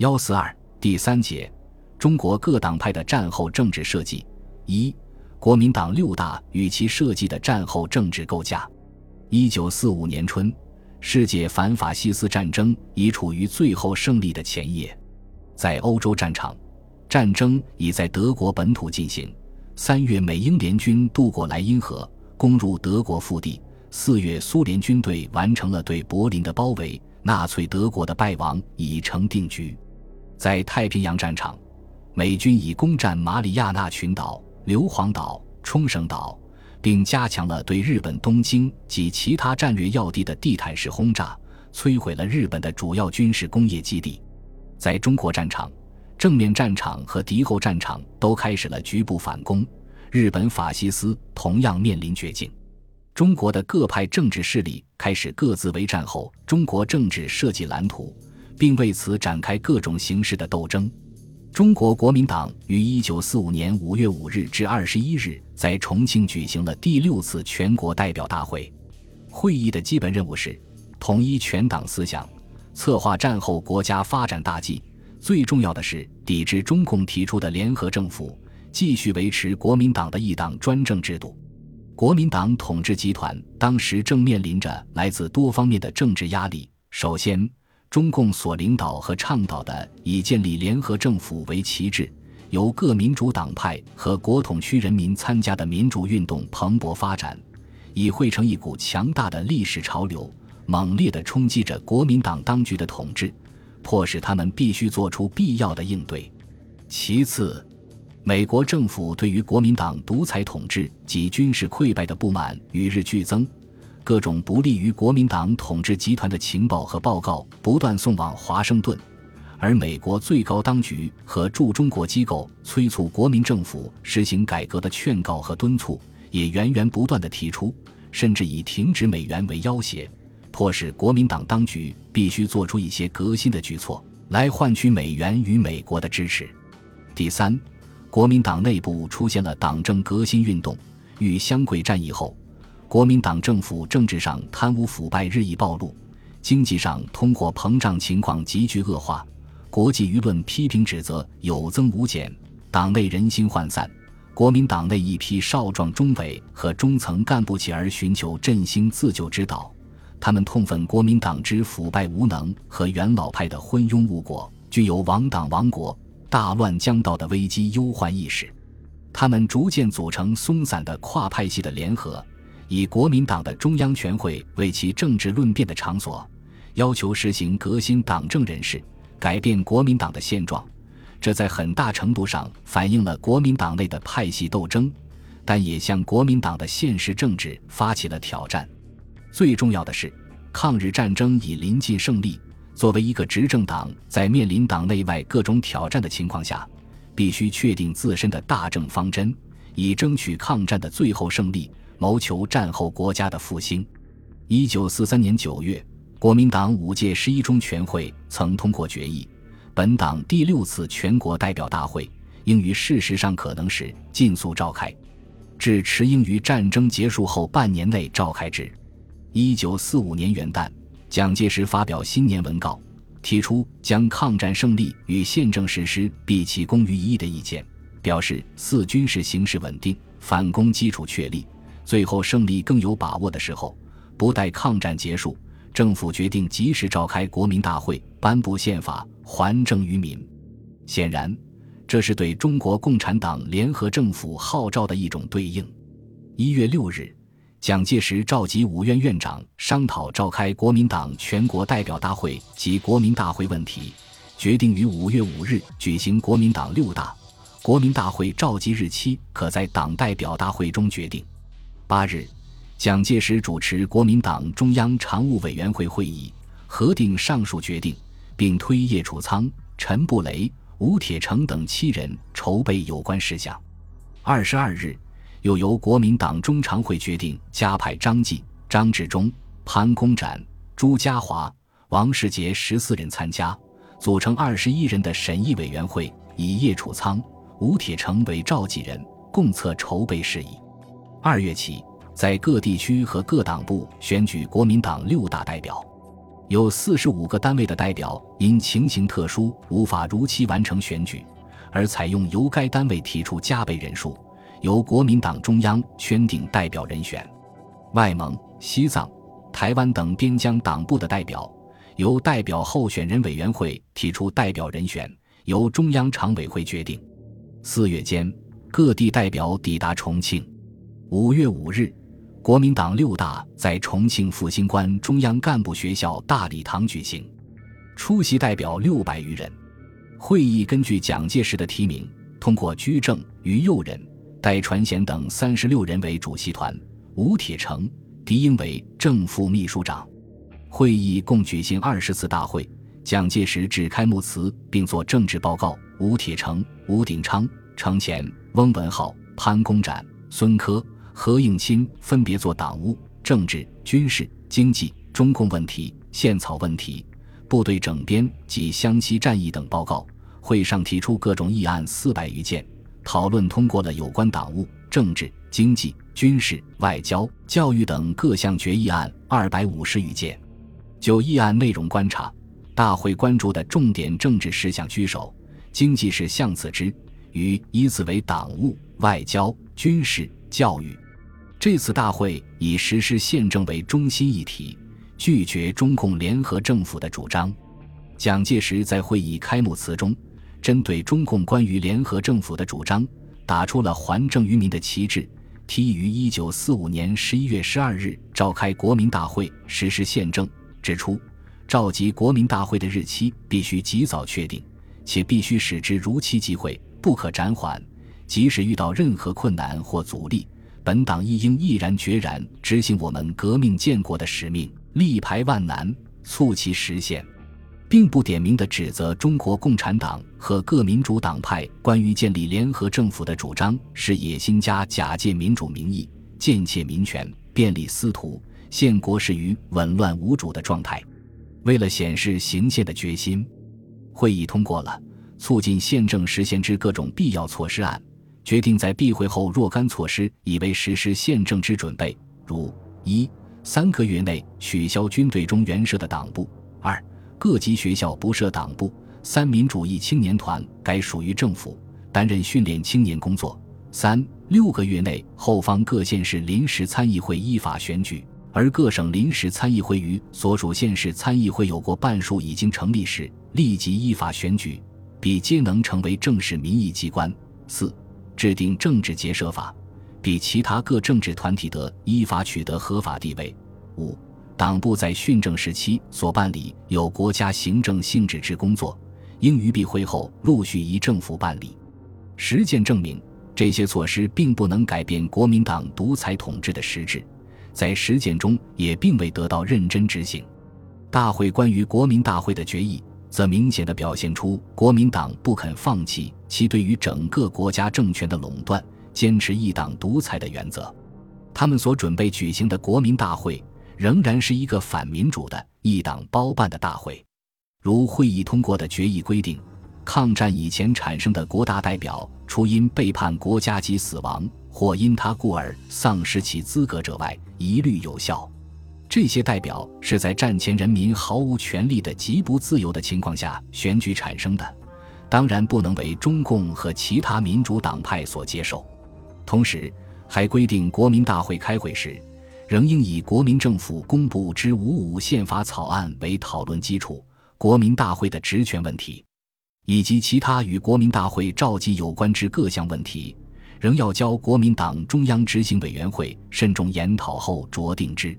幺四二第三节，中国各党派的战后政治设计。一、国民党六大与其设计的战后政治构架。一九四五年春，世界反法西斯战争已处于最后胜利的前夜，在欧洲战场，战争已在德国本土进行。三月，美英联军渡过莱茵河，攻入德国腹地。四月，苏联军队完成了对柏林的包围，纳粹德国的败亡已成定局。在太平洋战场，美军已攻占马里亚纳群岛、硫磺岛、冲绳岛，并加强了对日本东京及其他战略要地的地毯式轰炸，摧毁了日本的主要军事工业基地。在中国战场，正面战场和敌后战场都开始了局部反攻，日本法西斯同样面临绝境。中国的各派政治势力开始各自为战后中国政治设计蓝图，并为此展开各种形式的斗争。中国国民党于一九四五年五月五日至二十一日在重庆举行了第六次全国代表大会。会议的基本任务是统一全党思想，策划战后国家发展大计。最重要的是抵制中共提出的联合政府，继续维持国民党的一党专政制度。国民党统治集团当时正面临着来自多方面的政治压力。首先，中共所领导和倡导的以建立联合政府为旗帜、由各民主党派和国统区人民参加的民主运动蓬勃发展，已汇成一股强大的历史潮流，猛烈地冲击着国民党当局的统治，迫使他们必须做出必要的应对。其次，美国政府对于国民党独裁统治及军事溃败的不满与日俱增，各种不利于国民党统治集团的情报和报告不断送往华盛顿，而美国最高当局和驻中国机构催促国民政府实行改革的劝告和敦促也源源不断地提出，甚至以停止美元为要挟，迫使国民党当局必须做出一些革新的举措来换取美元与美国的支持。第三。国民党内部出现了党政革新运动。与湘桂战役后，国民党政府政治上贪污腐败日益暴露，经济上通货膨胀情况急剧恶化，国际舆论批评指责有增无减，党内人心涣散。国民党内一批少壮中委和中层干部起而寻求振兴自救之道，他们痛愤国民党之腐败无能和元老派的昏庸误国，具有亡党亡国。大乱将到的危机忧患意识，他们逐渐组成松散的跨派系的联合，以国民党的中央全会为其政治论辩的场所，要求实行革新党政人士，改变国民党的现状。这在很大程度上反映了国民党内的派系斗争，但也向国民党的现实政治发起了挑战。最重要的是，抗日战争已临近胜利。作为一个执政党，在面临党内外各种挑战的情况下，必须确定自身的大政方针，以争取抗战的最后胜利，谋求战后国家的复兴。一九四三年九月，国民党五届十一中全会曾通过决议，本党第六次全国代表大会应于事实上可能时尽速召开，至迟应于战争结束后半年内召开之。一九四五年元旦。蒋介石发表新年文告，提出将抗战胜利与宪政实施毕其功于一役的意见，表示四军事形势稳定，反攻基础确立，最后胜利更有把握的时候，不待抗战结束，政府决定及时召开国民大会，颁布宪法，还政于民。显然，这是对中国共产党联合政府号召的一种对应。一月六日。蒋介石召集五院院长商讨召开国民党全国代表大会及国民大会问题，决定于五月五日举行国民党六大。国民大会召集日期可在党代表大会中决定。八日，蒋介石主持国民党中央常务委员会会议，核定上述决定，并推叶楚仓、陈布雷、吴铁城等七人筹备有关事项。二十二日。又由国民党中常会决定加派张继、张治中、潘公展、朱家骅、王世杰十四人参加，组成二十一人的审议委员会，以叶楚仓、吴铁城为召集人，共策筹备事宜。二月起，在各地区和各党部选举国民党六大代表。有四十五个单位的代表因情形特殊无法如期完成选举，而采用由该单位提出加倍人数，由国民党中央圈定代表人选。外蒙、西藏、台湾等边疆党部的代表，由代表候选人委员会提出代表人选，由中央常委会决定。四月间，各地代表抵达重庆。五月五日。国民党六大在重庆复兴关中央干部学校大礼堂举行，出席代表六百余人。会议根据蒋介石的提名，通过居正、于右任、戴传贤等三十六人为主席团，吴铁城、狄英为正副秘书长。会议共举行二十次大会，蒋介石致开幕词并作政治报告。吴铁城、吴鼎昌、程潜、翁文灏、潘公展、孙科。何应钦分别做党务、政治、军事、经济、中共问题、宪草问题、部队整编及湘西战役等报告。会上提出各种议案四百余件，讨论通过了有关党务、政治、经济、军事、外交、教育等各项决议案二百五十余件。就议案内容观察，大会关注的重点政治事项居首，经济是项次之，余依次为党务、外交、军事、教育。这次大会以实施宪政为中心议题，拒绝中共联合政府的主张。蒋介石在会议开幕词中，针对中共关于联合政府的主张，打出了还政于民的旗帜，提议于一九四五年十一月十二日召开国民大会实施宪政，指出召集国民大会的日期必须及早确定，且必须使之如期集会，不可暂缓。即使遇到任何困难或阻力。本党亦应毅然决然执行我们革命建国的使命，力排万难，促其实现，并不点名地指责中国共产党和各民主党派关于建立联合政府的主张是野心家假借民主名义贱窃民权、便利私图，陷国事于紊乱无主的状态。为了显示行宪的决心，会议通过了促进宪政实现之各种必要措施案。决定在闭会后若干措施，以为实施宪政之准备，如一三个月内取消军队中原设的党部；二各级学校不设党部；三民主义青年团该属于政府，担任训练青年工作；三六个月内后方各县市临时参议会依法选举，而各省临时参议会于所属县市参议会有过半数已经成立时，立即依法选举，比皆能成为正式民意机关。四制定政治结社法，比其他各政治团体得依法取得合法地位。五、党部在训政时期所办理有国家行政性质之工作，应于闭会后陆续依政府办理。实践证明，这些措施并不能改变国民党独裁统治的实质，在实践中也并未得到认真执行。大会关于国民大会的决议。则明显地表现出国民党不肯放弃其对于整个国家政权的垄断，坚持一党独裁的原则。他们所准备举行的国民大会，仍然是一个反民主的一党包办的大会。如会议通过的决议规定，抗战以前产生的国大代表，除因背叛国家及死亡，或因他故而丧失其资格者外，一律有效。这些代表是在战前人民毫无权利的极不自由的情况下选举产生的，当然不能为中共和其他民主党派所接受。同时，还规定国民大会开会时，仍应以国民政府公布之五五宪法草案为讨论基础。国民大会的职权问题，以及其他与国民大会召集有关之各项问题，仍要交国民党中央执行委员会慎重研讨后酌定之。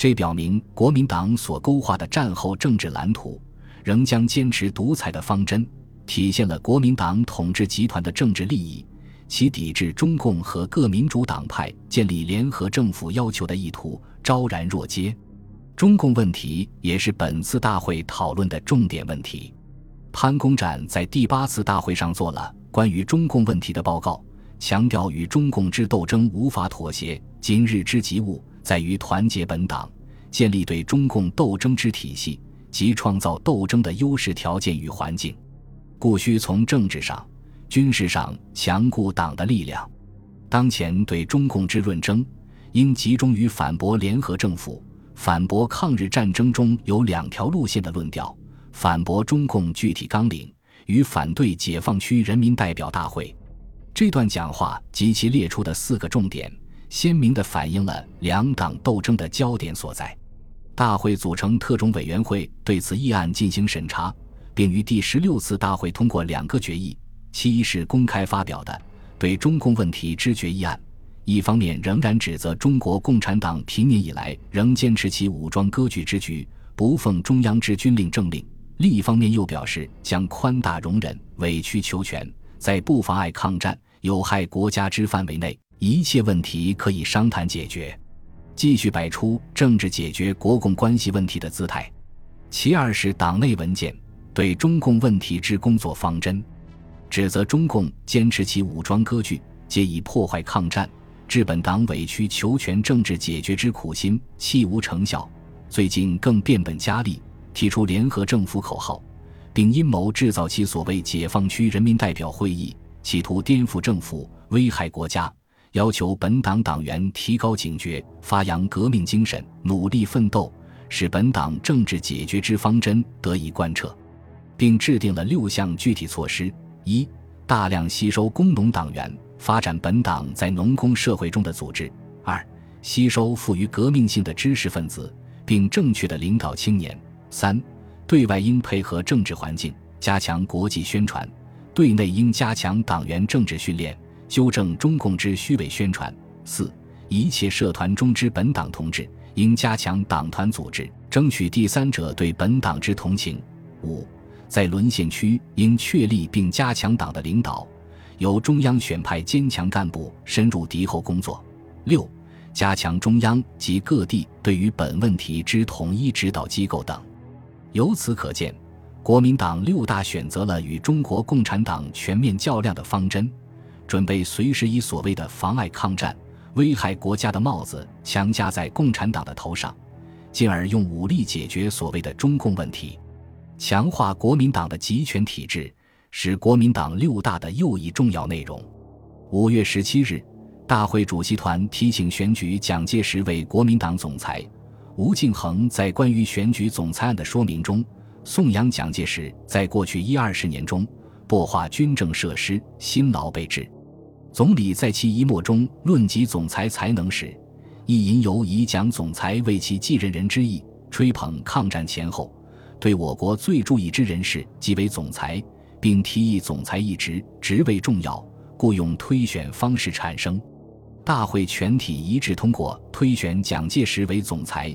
这表明国民党所勾画的战后政治蓝图，仍将坚持独裁的方针，体现了国民党统治集团的政治利益，其抵制中共和各民主党派建立联合政府要求的意图昭然若揭。中共问题也是本次大会讨论的重点问题。潘公展在第八次大会上做了关于中共问题的报告，强调与中共之斗争无法妥协，今日之急务。在于团结本党，建立对中共斗争之体系，及创造斗争的优势条件与环境，故需从政治上、军事上强固党的力量。当前对中共之论争，应集中于反驳联合政府、反驳抗日战争中有两条路线的论调，反驳中共具体纲领与反对解放区人民代表大会。这段讲话及其列出的四个重点，鲜明地反映了两党斗争的焦点所在。大会组成特种委员会对此议案进行审查，并于第十六次大会通过两个决议，其一是公开发表的对中共问题之决议案，一方面仍然指责中国共产党平年以来仍坚持其武装割据之局，不奉中央之军令政令；另一方面又表示将宽大容忍、委曲求全，在不妨碍抗战、有害国家之范围内，一切问题可以商谈解决。继续摆出政治解决国共关系问题的姿态。其二是党内文件对中共问题之工作方针，指责中共坚持其武装割据，皆以破坏抗战、治本党委曲求全政治解决之苦心，弃无成效。最近更变本加厉，提出联合政府口号，并阴谋制造其所谓解放区人民代表会议，企图颠覆政府，危害国家。要求本党党员提高警觉，发扬革命精神，努力奋斗，使本党政治解决之方针得以贯彻，并制定了六项具体措施：一、大量吸收工农党员，发展本党在农工社会中的组织；二、吸收富于革命性的知识分子，并正确的领导青年；三、对外应配合政治环境，加强国际宣传；对内应加强党员政治训练。纠正中共之虚伪宣传。四、一切社团中之本党同志应加强党团组织，争取第三者对本党之同情。五、在沦陷区应确立并加强党的领导，由中央选派坚强干部深入敌后工作。六、加强中央及各地对于本问题之统一指导机构等。由此可见，国民党六大选择了与中国共产党全面较量的方针。准备随时以所谓的妨碍抗战、危害国家的帽子强加在共产党的头上，进而用武力解决所谓的中共问题，强化国民党的集权体制，是国民党六大的又一重要内容。五月十七日，大会主席团提请选举蒋介石为国民党总裁。吴敬恒在关于选举总裁案的说明中，颂扬蒋介石在过去一二十年中破坏军政设施，辛劳备至。总理在其遗墨中论及总裁才能时，亦引有以蒋总裁为其继任人之意，吹捧抗战前后对我国最注意之人士即为总裁，并提议总裁一职职位重要，故用推选方式产生。大会全体一致通过推选蒋介石为总裁，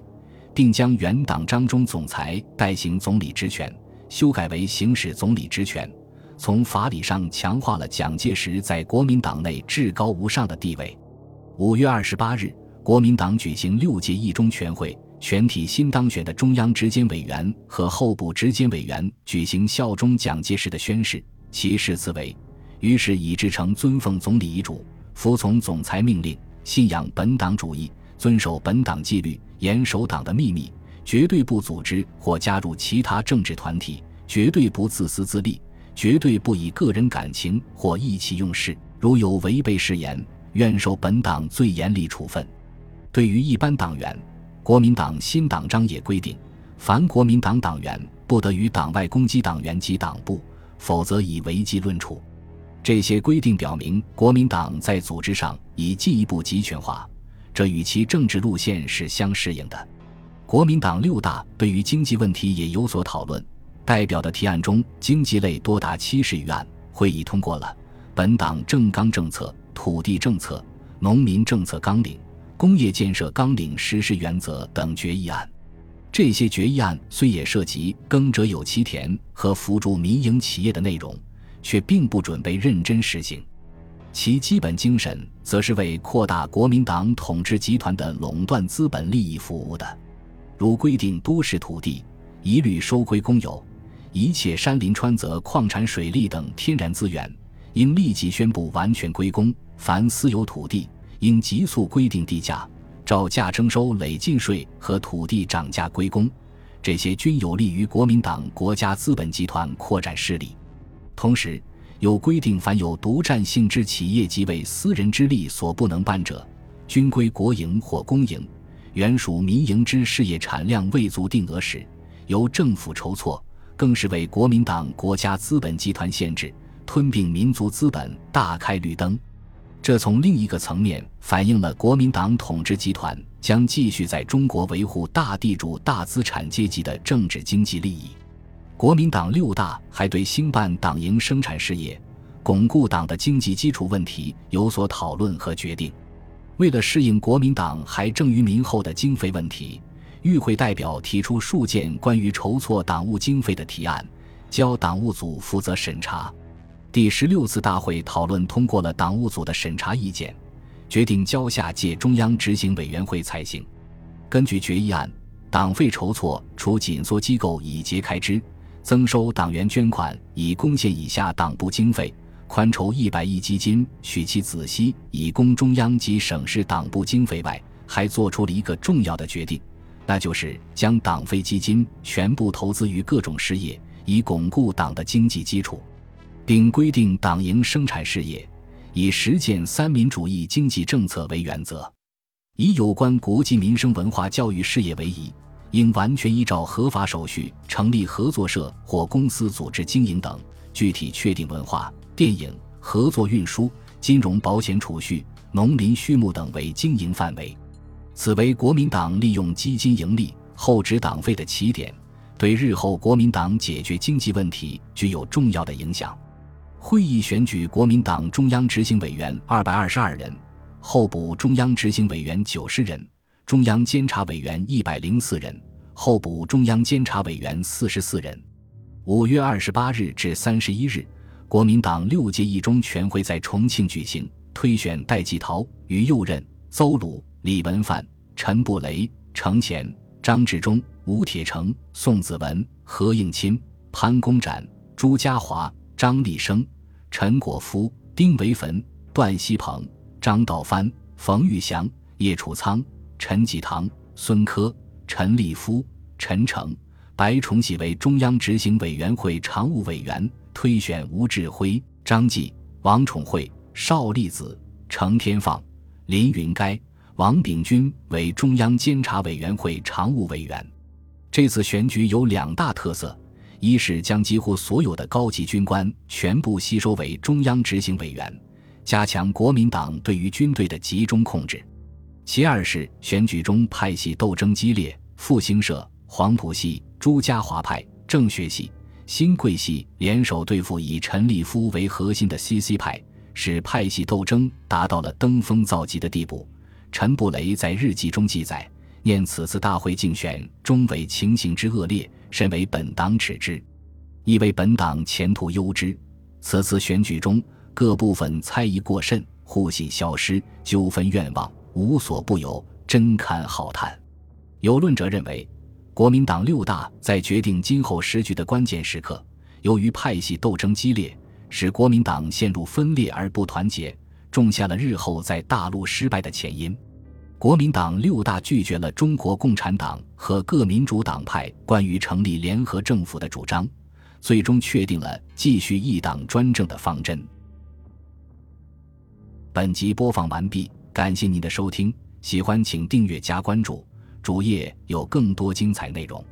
并将原党章中总裁代行总理职权修改为行使总理职权。从法理上强化了蒋介石在国民党内至高无上的地位。五月二十八日，国民党举行六届一中全会，全体新当选的中央执监委员和候补执监委员举行效忠蒋介石的宣誓，其誓词为：于是已制成尊奉总理遗嘱，服从总裁命令，信仰本党主义，遵守本党纪律，严守党的秘密，绝对不组织或加入其他政治团体，绝对不自私自利。绝对不以个人感情或意气用事，如有违背誓言，愿受本党最严厉处分。对于一般党员，国民党新党章也规定，凡国民党党员不得与党外攻击党员及党部，否则以违纪论处。这些规定表明，国民党在组织上已进一步集权化，这与其政治路线是相适应的。国民党六大对于经济问题也有所讨论。代表的提案中，经济类多达七十余案，会议通过了本党政纲政策、土地政策、农民政策纲领、工业建设纲领实施原则等决议案。这些决议案虽也涉及“耕者有其田”和扶助民营企业的内容，却并不准备认真实行。其基本精神，则是为扩大国民党统治集团的垄断资本利益服务的，如规定都市土地一律收归公有。一切山林川泽、矿产、水利等天然资源，应立即宣布完全归公；凡私有土地，应急速规定地价，照价征收累进税和土地涨价归公。这些均有利于国民党国家资本集团扩展势力。同时，有规定，凡有独占性之企业及为私人之力所不能办者，均归国营或公营。原属民营之事业产量未足定额时，由政府筹措，更是为国民党国家资本集团限制吞并民族资本大开绿灯。这从另一个层面反映了国民党统治集团将继续在中国维护大地主、大资产阶级的政治经济利益。国民党六大还对兴办党营生产事业、巩固党的经济基础问题有所讨论和决定。为了适应国民党还政于民后的经费问题，与会代表提出数件关于筹措党务经费的提案，交党务组负责审查。第十六次大会讨论通过了党务组的审查意见，决定交下届中央执行委员会采行。根据决议案，党费筹措除紧缩机构以节开支、增收党员捐款以贡献以下党部经费、宽筹一百亿基金取其子息以供中央及省市党部经费外，还做出了一个重要的决定，那就是将党费基金全部投资于各种事业，以巩固党的经济基础。并规定党营生产事业以实践三民主义经济政策为原则，以有关国际民生文化教育事业为宜，应完全依照合法手续成立合作社或公司组织经营等。具体确定文化、电影、合作运输、金融、保险、储蓄、农林畜牧等为经营范围。此为国民党利用基金盈利厚植党费的起点，对日后国民党解决经济问题具有重要的影响。会议选举国民党中央执行委员二百二十二人，候补中央执行委员九十人，中央监察委员一百零四人，候补中央监察委员四十四人。五月二十八日至三十一日，国民党六届一中全会在重庆举行，推选戴季陶、于右任、邹鲁、李文范、陈布雷、程潜、张治中、吴铁城、宋子文、何应钦、潘公展、朱家骅、张立生。陈果夫、丁维汾、段锡鹏、张道藩、冯玉祥、叶楚仓、陈济棠、孙科、陈立夫、陈诚、白崇禧为中央执行委员会常务委员，推选吴志辉、张继、王宠惠、邵力子、程天放、林云该、王秉钧为中央监察委员会常务委员。这次选举有两大特色。一是将几乎所有的高级军官全部吸收为中央执行委员，加强国民党对于军队的集中控制；其二是选举中派系斗争激烈，复兴社、黄埔系、朱家骅派、政学系、新贵系联手对付以陈立夫为核心的 CC 派，使派系斗争达到了登峰造极的地步。陈布雷在日记中记载，念此次大会竞选中伪情形之恶劣。身为本党耻之，亦为本党前途忧之。此次选举中，各部分猜疑过甚，互信消失，纠纷愿望无所不有，真堪浩叹。有论者认为，国民党六大在决定今后时局的关键时刻，由于派系斗争激烈，使国民党陷入分裂而不团结，种下了日后在大陆失败的前因。国民党六大拒绝了中国共产党和各民主党派关于成立联合政府的主张，最终确定了继续一党专政的方针。本集播放完毕，感谢您的收听，喜欢请订阅加关注，主页有更多精彩内容。